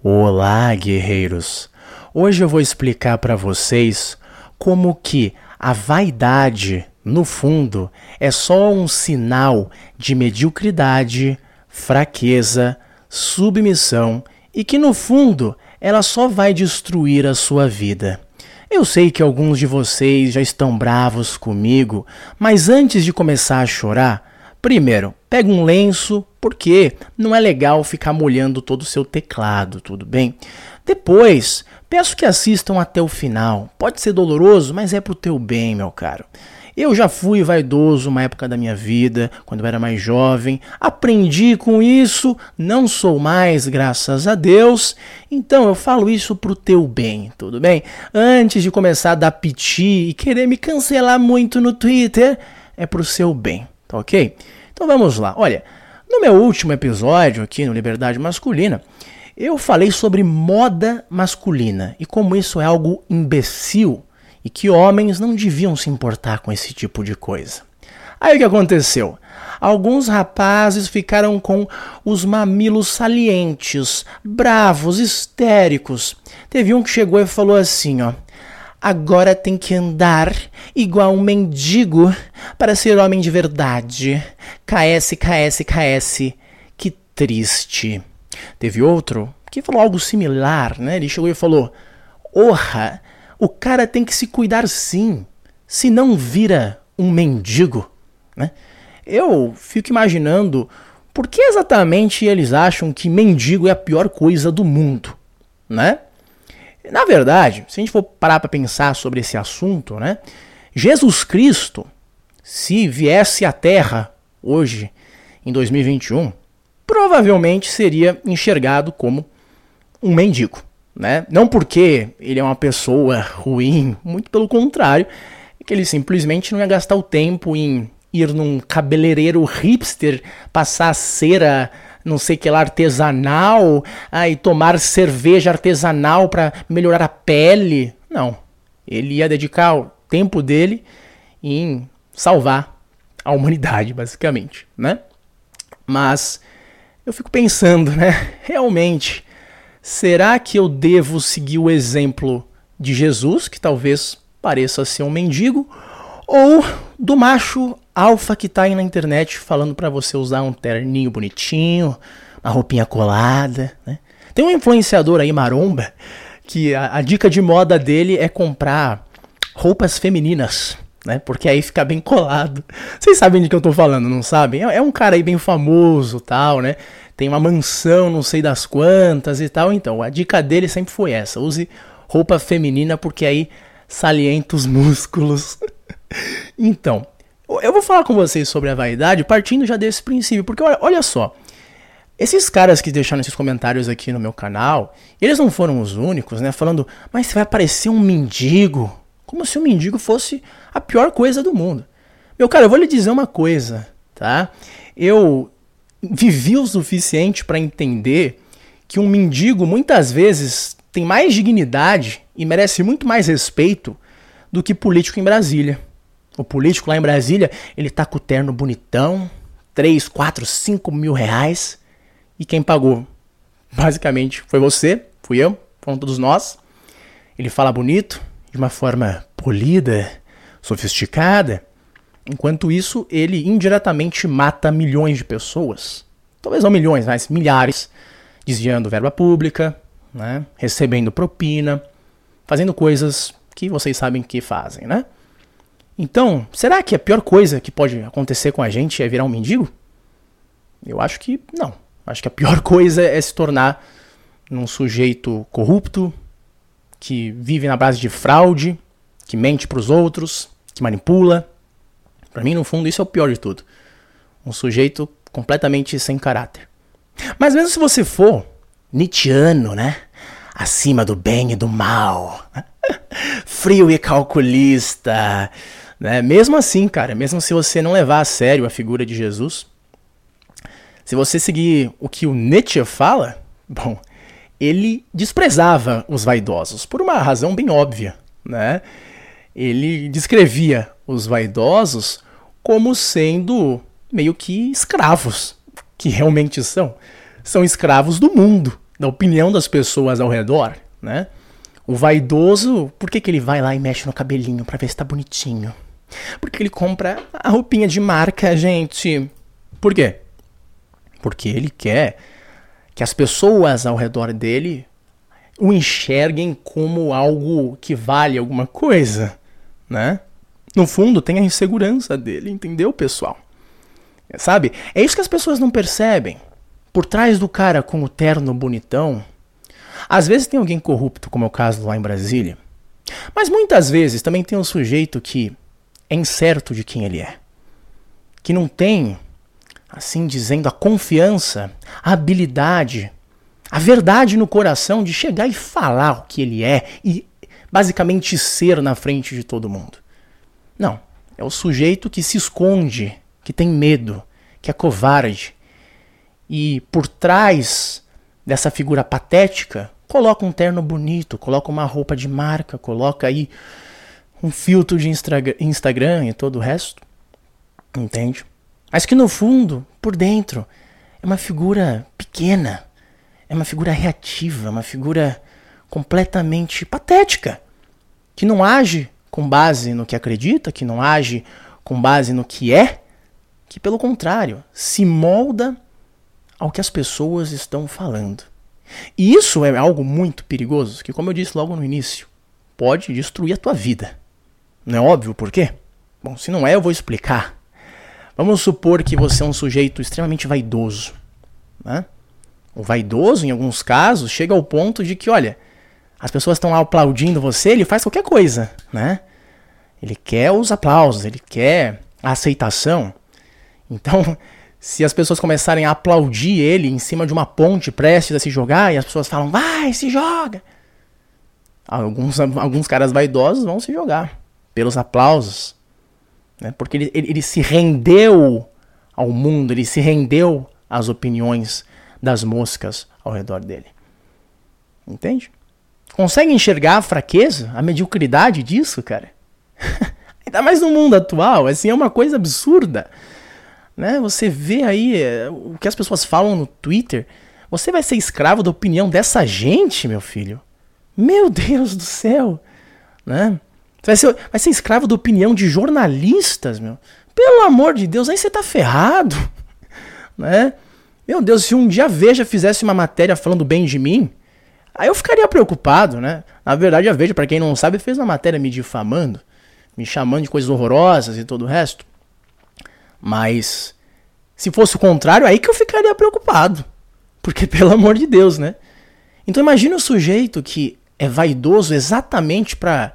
Olá, guerreiros. Hoje eu vou explicar para vocês como que a vaidade, no fundo, é só um sinal de mediocridade, fraqueza, submissão e que no fundo ela só vai destruir a sua vida. Eu sei que alguns de vocês já estão bravos comigo, mas antes de começar a chorar, Primeiro, pega um lenço, porque não é legal ficar molhando todo o seu teclado, tudo bem? Depois, peço que assistam até o final. Pode ser doloroso, mas é pro teu bem, meu caro. Eu já fui vaidoso uma época da minha vida, quando eu era mais jovem. Aprendi com isso, não sou mais, graças a Deus. Então eu falo isso pro teu bem, tudo bem? Antes de começar a dar piti e querer me cancelar muito no Twitter, é pro seu bem. Tá ok? Então vamos lá. Olha, no meu último episódio aqui no Liberdade Masculina, eu falei sobre moda masculina e como isso é algo imbecil e que homens não deviam se importar com esse tipo de coisa. Aí o que aconteceu? Alguns rapazes ficaram com os mamilos salientes, bravos, histéricos. Teve um que chegou e falou assim, ó: Agora tem que andar igual um mendigo para ser homem de verdade. KS, KS, KS. Que triste. Teve outro que falou algo similar, né? Ele chegou e falou: Orra, o cara tem que se cuidar sim, se não vira um mendigo, né? Eu fico imaginando por que exatamente eles acham que mendigo é a pior coisa do mundo, né? Na verdade, se a gente for parar para pensar sobre esse assunto, né? Jesus Cristo, se viesse à Terra hoje, em 2021, provavelmente seria enxergado como um mendigo, né? Não porque ele é uma pessoa ruim, muito pelo contrário, é que ele simplesmente não ia gastar o tempo em ir num cabeleireiro hipster, passar cera não sei que lá artesanal, aí tomar cerveja artesanal para melhorar a pele. Não. Ele ia dedicar o tempo dele em salvar a humanidade, basicamente, né? Mas eu fico pensando, né? Realmente, será que eu devo seguir o exemplo de Jesus, que talvez pareça ser um mendigo, ou do macho alfa que tá aí na internet falando para você usar um terninho bonitinho, uma roupinha colada, né? Tem um influenciador aí, Maromba, que a, a dica de moda dele é comprar roupas femininas, né? Porque aí fica bem colado. Vocês sabem de que eu tô falando, não sabem? É, é um cara aí bem famoso, tal, né? Tem uma mansão, não sei das quantas e tal. Então, a dica dele sempre foi essa: use roupa feminina porque aí salienta os músculos. então, eu vou falar com vocês sobre a vaidade partindo já desse princípio, porque olha, olha só. Esses caras que deixaram esses comentários aqui no meu canal, eles não foram os únicos, né? Falando, mas você vai parecer um mendigo. Como se um mendigo fosse a pior coisa do mundo. Meu cara, eu vou lhe dizer uma coisa, tá? Eu vivi o suficiente para entender que um mendigo muitas vezes tem mais dignidade e merece muito mais respeito do que político em Brasília. O político lá em Brasília, ele tá com o terno bonitão, 3, 4, 5 mil reais. E quem pagou? Basicamente foi você, fui eu, foram todos nós. Ele fala bonito, de uma forma polida, sofisticada. Enquanto isso, ele indiretamente mata milhões de pessoas. Talvez não milhões, mas milhares. Desviando verba pública, né? recebendo propina, fazendo coisas que vocês sabem que fazem, né? Então, será que a pior coisa que pode acontecer com a gente é virar um mendigo? Eu acho que não. Acho que a pior coisa é se tornar um sujeito corrupto, que vive na base de fraude, que mente para os outros, que manipula. Para mim, no fundo, isso é o pior de tudo. Um sujeito completamente sem caráter. Mas mesmo se você for Nietzscheano, né? Acima do bem e do mal. Frio e calculista né? Mesmo assim, cara, mesmo se você não levar a sério a figura de Jesus, se você seguir o que o Nietzsche fala, bom, ele desprezava os vaidosos por uma razão bem óbvia, né? Ele descrevia os vaidosos como sendo meio que escravos, que realmente são. São escravos do mundo. da opinião das pessoas ao redor, né? O vaidoso, por que, que ele vai lá e mexe no cabelinho para ver se tá bonitinho? Porque ele compra a roupinha de marca, gente. Por quê? Porque ele quer que as pessoas ao redor dele o enxerguem como algo que vale alguma coisa, né? No fundo, tem a insegurança dele, entendeu, pessoal? Sabe? É isso que as pessoas não percebem. Por trás do cara com o terno bonitão, às vezes tem alguém corrupto, como é o caso lá em Brasília. Mas muitas vezes também tem um sujeito que é incerto de quem ele é. Que não tem, assim dizendo, a confiança, a habilidade a verdade no coração de chegar e falar o que ele é e basicamente ser na frente de todo mundo. Não, é o sujeito que se esconde, que tem medo, que é covarde. E por trás dessa figura patética, coloca um terno bonito, coloca uma roupa de marca, coloca aí um filtro de Instagram e todo o resto. Entende? Mas que no fundo, por dentro, é uma figura pequena, é uma figura reativa, uma figura completamente patética, que não age com base no que acredita, que não age com base no que é, que pelo contrário, se molda ao que as pessoas estão falando. E isso é algo muito perigoso, que como eu disse logo no início, pode destruir a tua vida. Não é óbvio por quê? Bom, se não é, eu vou explicar. Vamos supor que você é um sujeito extremamente vaidoso, né? o vaidoso, em alguns casos, chega ao ponto de que, olha, as pessoas estão lá aplaudindo você, ele faz qualquer coisa, né? Ele quer os aplausos, ele quer a aceitação. Então, se as pessoas começarem a aplaudir ele em cima de uma ponte prestes a se jogar, e as pessoas falam, vai, se joga! Alguns, alguns caras vaidosos vão se jogar pelos aplausos. Né? Porque ele, ele, ele se rendeu ao mundo, ele se rendeu às opiniões das moscas ao redor dele. Entende? Consegue enxergar a fraqueza, a mediocridade disso, cara? Ainda mais no mundo atual, assim, é uma coisa absurda. Né? Você vê aí é, o que as pessoas falam no Twitter. Você vai ser escravo da opinião dessa gente, meu filho? Meu Deus do céu! Né? Vai ser, vai ser escravo da opinião de jornalistas, meu. Pelo amor de Deus, aí você tá ferrado. Né? Meu Deus, se um dia a Veja fizesse uma matéria falando bem de mim, aí eu ficaria preocupado, né? Na verdade, a Veja, para quem não sabe, fez uma matéria me difamando, me chamando de coisas horrorosas e todo o resto. Mas se fosse o contrário, aí que eu ficaria preocupado. Porque, pelo amor de Deus, né? Então imagine o sujeito que é vaidoso exatamente para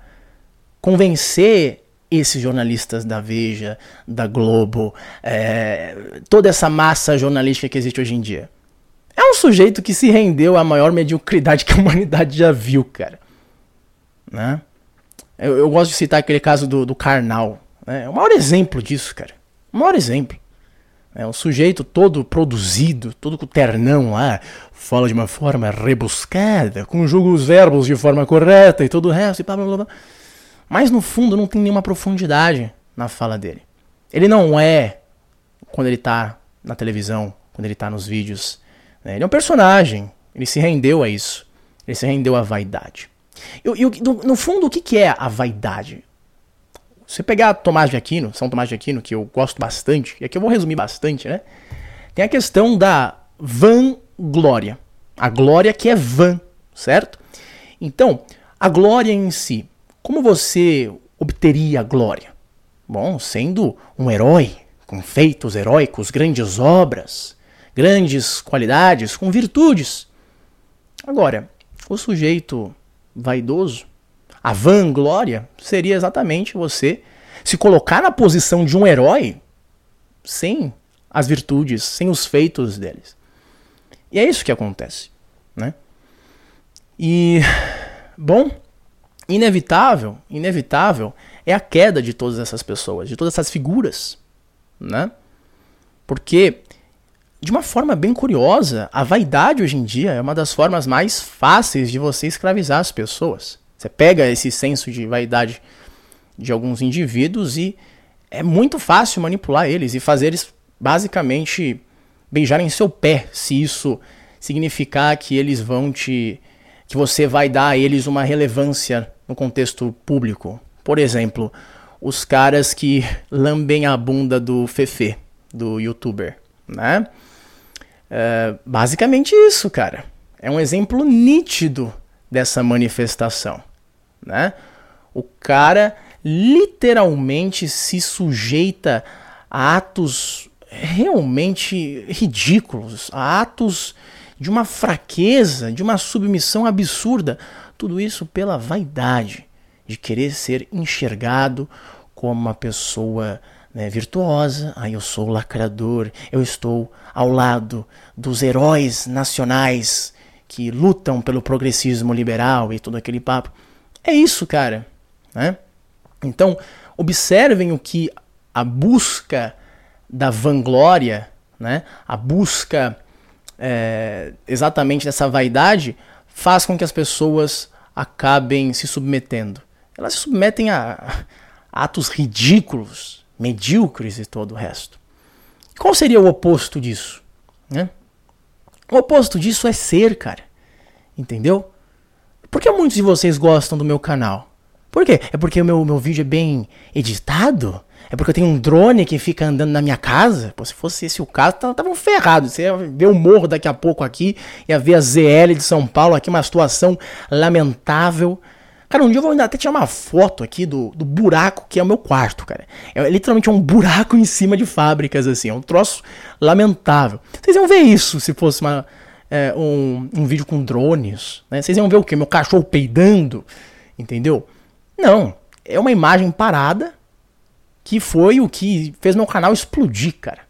convencer esses jornalistas da Veja, da Globo, é, toda essa massa jornalística que existe hoje em dia. É um sujeito que se rendeu à maior mediocridade que a humanidade já viu, cara. Né? Eu, eu gosto de citar aquele caso do, do Karnal. Né? É o maior exemplo disso, cara. O maior exemplo. É um sujeito todo produzido, todo com ternão lá, fala de uma forma rebuscada, conjuga os verbos de forma correta e todo o resto e blá blá blá. Mas no fundo não tem nenhuma profundidade na fala dele. Ele não é quando ele tá na televisão, quando ele tá nos vídeos. Né? Ele é um personagem. Ele se rendeu a isso. Ele se rendeu à vaidade. E, no, no, fundo, o que, que é a vaidade? Você pegar Tomás de Aquino, São Tomás de Aquino, que eu gosto bastante, e aqui eu vou resumir bastante, né? Tem a questão da vanglória. A glória que é vã, certo? Então, a glória em si como você obteria glória? Bom, sendo um herói, com feitos heróicos, grandes obras, grandes qualidades, com virtudes. Agora, o sujeito vaidoso, a vanglória, seria exatamente você se colocar na posição de um herói sem as virtudes, sem os feitos deles. E é isso que acontece, né? E bom, inevitável, inevitável é a queda de todas essas pessoas, de todas essas figuras, né? Porque de uma forma bem curiosa, a vaidade hoje em dia é uma das formas mais fáceis de você escravizar as pessoas. Você pega esse senso de vaidade de alguns indivíduos e é muito fácil manipular eles e fazer eles basicamente beijarem seu pé, se isso significar que eles vão te. que você vai dar a eles uma relevância no contexto público. Por exemplo, os caras que lambem a bunda do Fefe, do youtuber, né? É, basicamente isso, cara. É um exemplo nítido dessa manifestação, né? O cara literalmente se sujeita a atos realmente ridículos, a atos de uma fraqueza, de uma submissão absurda. Tudo isso pela vaidade de querer ser enxergado como uma pessoa né, virtuosa. Aí ah, eu sou lacrador, eu estou ao lado dos heróis nacionais que lutam pelo progressismo liberal e todo aquele papo. É isso, cara. Né? Então, observem o que a busca da vanglória, né, a busca é, exatamente dessa vaidade, faz com que as pessoas acabem se submetendo. Elas se submetem a, atos ridículos, medíocres e todo o resto. Qual seria o oposto disso? Né? O oposto disso é ser, cara. Entendeu? Por que muitos de vocês gostam do meu canal? Por quê? É porque o meu, meu vídeo é bem editado? É porque eu tenho um drone que fica andando na minha casa? Pô, se fosse esse o caso, estavam ferrados. Você ia ver o morro daqui a pouco aqui, ia ver a ZL de São Paulo aqui, uma situação lamentável. Cara, um dia eu vou ainda até tirar uma foto aqui do, do buraco que é o meu quarto, cara. É literalmente um buraco em cima de fábricas, assim. É um troço lamentável. Vocês iam ver isso se fosse uma, é, um, um vídeo com drones, né? Vocês iam ver o quê? Meu cachorro peidando, entendeu? Não. É uma imagem parada que foi o que fez meu canal explodir, cara.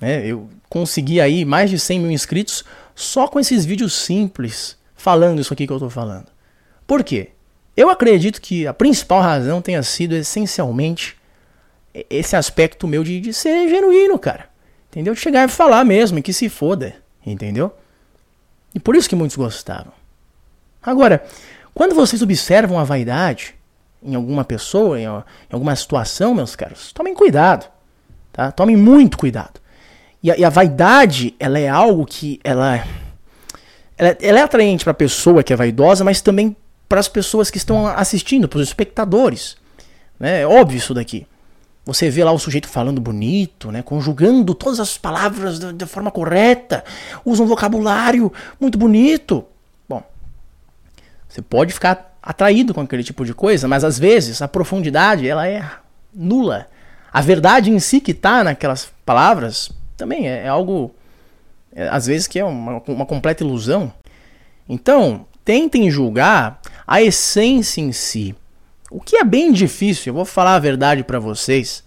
É, eu consegui aí mais de 100 mil inscritos só com esses vídeos simples falando isso aqui que eu tô falando. Por quê? Eu acredito que a principal razão tenha sido essencialmente esse aspecto meu de, de ser genuíno, cara. Entendeu? De chegar e falar mesmo, e que se foda. Entendeu? E por isso que muitos gostavam. Agora, quando vocês observam a vaidade, em alguma pessoa, em, alguma situação, meus caros, tomem cuidado. Tá? Tomem muito cuidado. E a, e a vaidade, ela é algo que ela, ela, ela é atraente para a pessoa que é vaidosa, mas também para as pessoas que estão assistindo, para os espectadores. Né? É óbvio isso daqui. Você vê lá o sujeito falando bonito, né? conjugando todas as palavras da forma correta, usa um vocabulário muito bonito. Bom, você pode ficar atraído com aquele tipo de coisa, mas às vezes a profundidade ela é nula. A verdade em si que está naquelas palavras também é, é algo, é, às vezes, que é uma, uma completa ilusão. Então, tentem julgar a essência em si. O que é bem difícil, eu vou falar a verdade para vocês.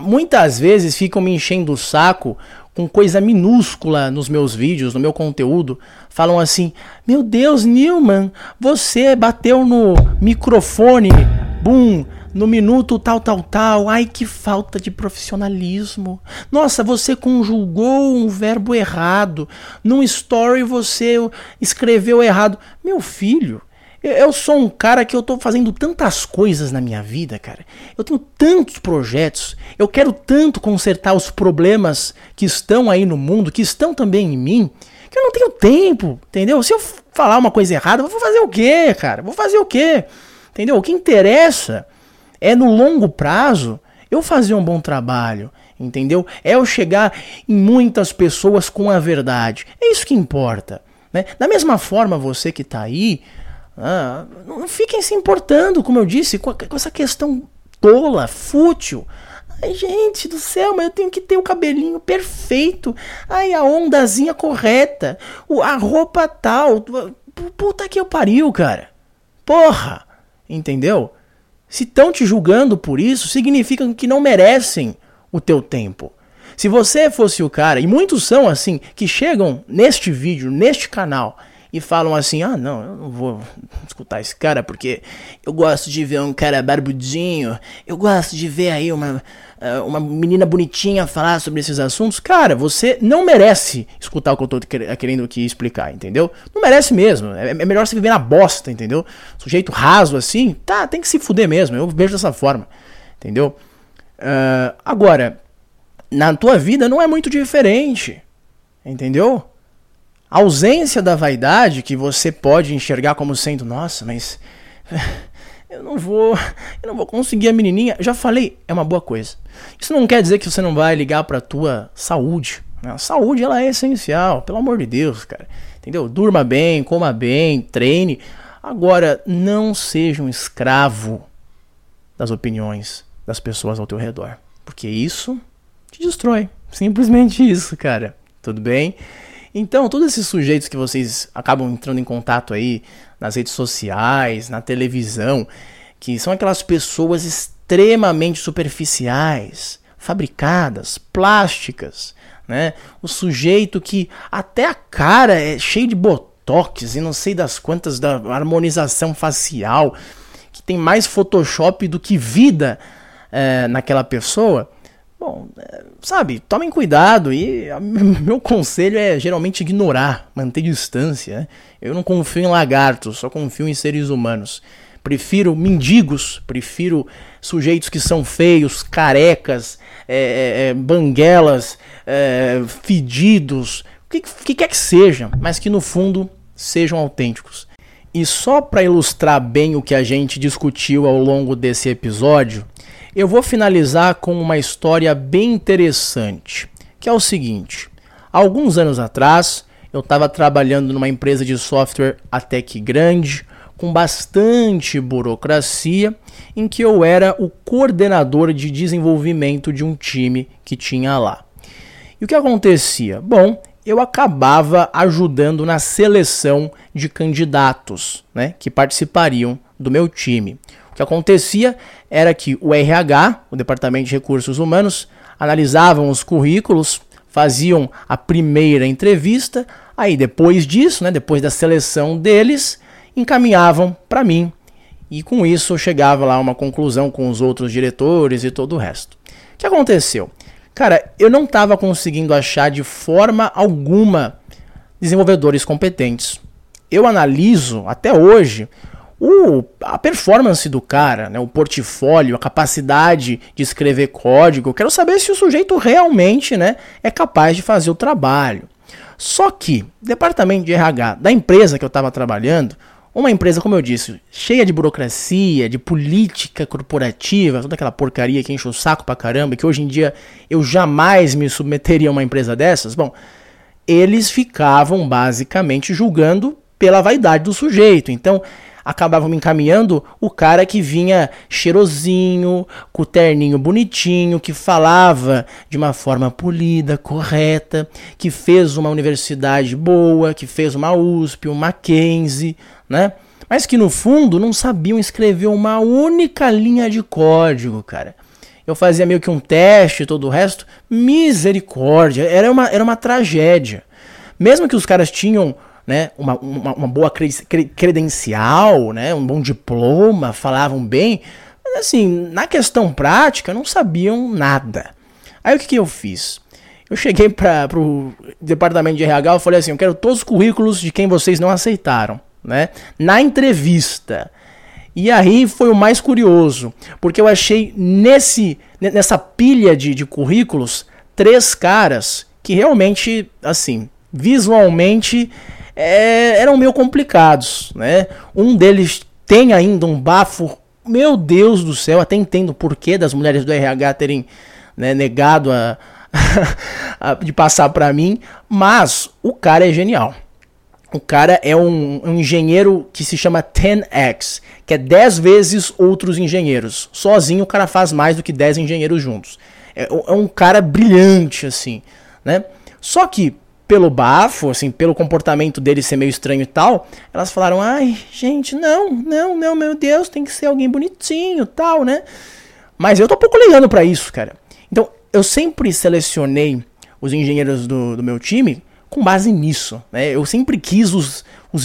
Muitas vezes ficam me enchendo o saco com coisa minúscula nos meus vídeos, no meu conteúdo, falam assim: Meu Deus, Newman, você bateu no microfone, bum, no minuto tal, tal, tal. Ai, que falta de profissionalismo. Nossa, você conjugou um verbo errado. Num story você escreveu errado. Meu filho, eu sou um cara que eu tô fazendo tantas coisas na minha vida, cara. Eu tenho tantos projetos. Eu quero tanto consertar os problemas que estão aí no mundo, que estão também em mim, que eu não tenho tempo, entendeu? Se eu falar uma coisa errada, eu vou fazer o quê, cara? Vou fazer o quê? Entendeu? O que interessa é no longo prazo eu fazer um bom trabalho, entendeu? É eu chegar em muitas pessoas com a verdade. É isso que importa. Né? Da mesma forma, você que está aí, ah, não fiquem se importando, como eu disse, com, a, com essa questão tola, fútil. Ai, gente do céu, mas eu tenho que ter o cabelinho perfeito. Ai, a ondazinha correta. O, a roupa tal. Puta que eu pariu, cara. Porra. Entendeu? Se estão te julgando por isso, significa que não merecem o teu tempo. Se você fosse o cara, e muitos são assim, que chegam neste vídeo, neste canal, e falam assim: ah, não, eu não vou escutar esse cara porque eu gosto de ver um cara barbudinho, eu gosto de ver aí uma, eh, uma menina bonitinha falar sobre esses assuntos. Cara, você não merece escutar o que eu tô querendo aqui explicar, entendeu? Não merece mesmo. É, é melhor você viver na bosta, entendeu? Sujeito raso assim, tá, tem que se fuder mesmo. Eu vejo dessa forma, entendeu? Uh, agora, na tua vida não é muito diferente, entendeu? A ausência da vaidade, que você pode enxergar como sendo, nossa, mas eu não vou, eu não vou conseguir a menininha. Já falei, é uma boa coisa. Isso não quer dizer que você não vai ligar para tua saúde. Né? A saúde ela é essencial, pelo amor de Deus, cara. Entendeu? Durma bem, coma bem, treine. Agora, não seja um escravo das opiniões das pessoas ao teu redor, porque isso te destrói. Simplesmente isso, cara. Tudo bem? Então, todos esses sujeitos que vocês acabam entrando em contato aí nas redes sociais, na televisão, que são aquelas pessoas extremamente superficiais, fabricadas, plásticas, né? O sujeito que até a cara é cheio de botox e não sei das quantas da harmonização facial, que tem mais Photoshop do que vida é, naquela pessoa. Bom, é, sabe, tomem cuidado e meu conselho é geralmente ignorar, manter distância. Né? Eu não confio em lagartos, só confio em seres humanos. Prefiro mendigos, prefiro sujeitos que são feios, carecas, é, é, é banguelas, é, fedidos, o que, que quer que seja, mas que no fundo sejam autênticos. E só para ilustrar bem o que a gente discutiu ao longo desse episódio, eu vou finalizar com uma história bem interessante, que é o seguinte: alguns anos atrás, eu estava trabalhando numa empresa de software até que grande, com bastante burocracia, em que eu era o coordenador de desenvolvimento de um time que tinha lá. E o que acontecia? Bom, eu acabava ajudando na seleção de candidatos né, que participariam do meu time. O que acontecia era que o RH, o Departamento de Recursos Humanos, analisavam os currículos, faziam a primeira entrevista, aí depois disso, né, depois da seleção deles, encaminhavam para mim. E com isso eu chegava lá a uma conclusão com os outros diretores e todo o resto. O que aconteceu? Cara, eu não estava conseguindo achar de forma alguma desenvolvedores competentes. Eu analiso até hoje o, a performance do cara, né, o portfólio, a capacidade de escrever código. Eu quero saber se o sujeito realmente né, é capaz de fazer o trabalho. Só que, departamento de RH da empresa que eu estava trabalhando, uma empresa, como eu disse, cheia de burocracia, de política corporativa, toda aquela porcaria que enche o saco pra caramba, que hoje em dia eu jamais me submeteria a uma empresa dessas, bom, eles ficavam basicamente julgando pela vaidade do sujeito. Então, acabavam me encaminhando o cara que vinha cheirosinho, com o terninho bonitinho, que falava de uma forma polida, correta, que fez uma universidade boa, que fez uma USP, um Mackenzie, né? Mas que no fundo não sabiam escrever uma única linha de código, cara. Eu fazia meio que um teste e todo o resto. Misericórdia, era uma, era uma tragédia. Mesmo que os caras tinham né, uma, uma, uma boa credencial, né, um bom diploma, falavam bem, mas assim, na questão prática, não sabiam nada. Aí o que, que eu fiz? Eu cheguei para o departamento de RH e falei assim: eu quero todos os currículos de quem vocês não aceitaram, né? Na entrevista. E aí foi o mais curioso, porque eu achei nesse nessa pilha de, de currículos três caras que realmente, assim, visualmente é, eram meio complicados, né? Um deles tem ainda um bafo, meu Deus do céu, até entendo o porquê das mulheres do RH terem né, negado a, a, de passar para mim, mas o cara é genial. O cara é um, um, engenheiro que se chama 10x, que é 10 vezes outros engenheiros. Sozinho o cara faz mais do que 10 engenheiros juntos. É, é um cara brilhante, assim, né? Só que pelo bafo, assim, pelo comportamento dele ser meio estranho e tal, elas falaram: ai, gente, não, não, não, meu Deus, tem que ser alguém bonitinho tal, né? Mas eu tô pouco ligando para isso, cara. Então, eu sempre selecionei os engenheiros do, do meu time com base nisso, né? Eu sempre quis os, os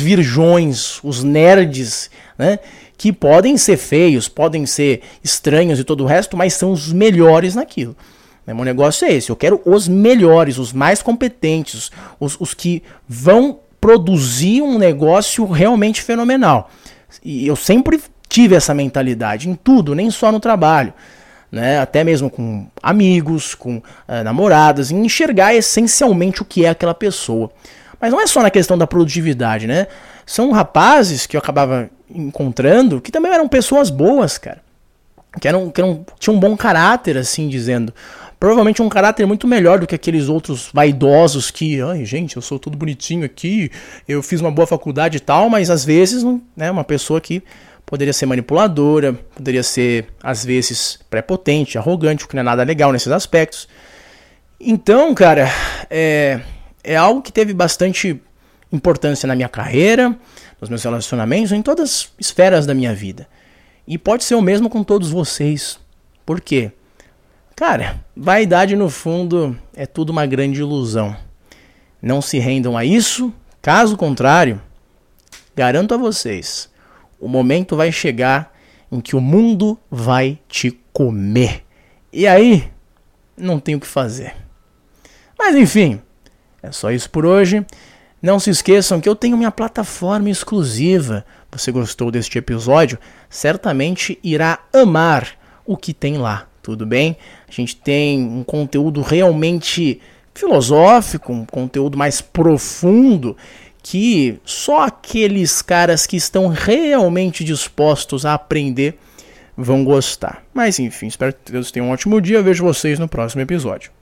os nerds, né? Que podem ser feios, podem ser estranhos e todo o resto, mas são os melhores naquilo. Né, meu negócio é esse. Eu quero os melhores, os mais competentes, os, os que vão produzir um negócio realmente fenomenal. E eu sempre tive essa mentalidade em tudo, nem só no trabalho. Né? Até mesmo com amigos, com uh, namoradas, em enxergar essencialmente o que é aquela pessoa. Mas não é só na questão da produtividade, né? São rapazes que eu acabava encontrando que também eram pessoas boas, cara. Que, eram, que eram, tinham um bom caráter, assim dizendo. Provavelmente um caráter muito melhor do que aqueles outros vaidosos que, ai gente, eu sou tudo bonitinho aqui, eu fiz uma boa faculdade e tal, mas às vezes, né, uma pessoa que poderia ser manipuladora, poderia ser, às vezes, prepotente, arrogante, o que não é nada legal nesses aspectos. Então, cara, é, é algo que teve bastante importância na minha carreira, nos meus relacionamentos, em todas as esferas da minha vida. E pode ser o mesmo com todos vocês. Por quê? Cara, vaidade no fundo é tudo uma grande ilusão. Não se rendam a isso, caso contrário, garanto a vocês, o momento vai chegar em que o mundo vai te comer. E aí, não tem o que fazer. Mas enfim, é só isso por hoje. Não se esqueçam que eu tenho minha plataforma exclusiva. Você gostou deste episódio? Certamente irá amar o que tem lá, tudo bem? A gente tem um conteúdo realmente filosófico, um conteúdo mais profundo que só aqueles caras que estão realmente dispostos a aprender vão gostar. Mas enfim, espero que todos tenham um ótimo dia. Vejo vocês no próximo episódio.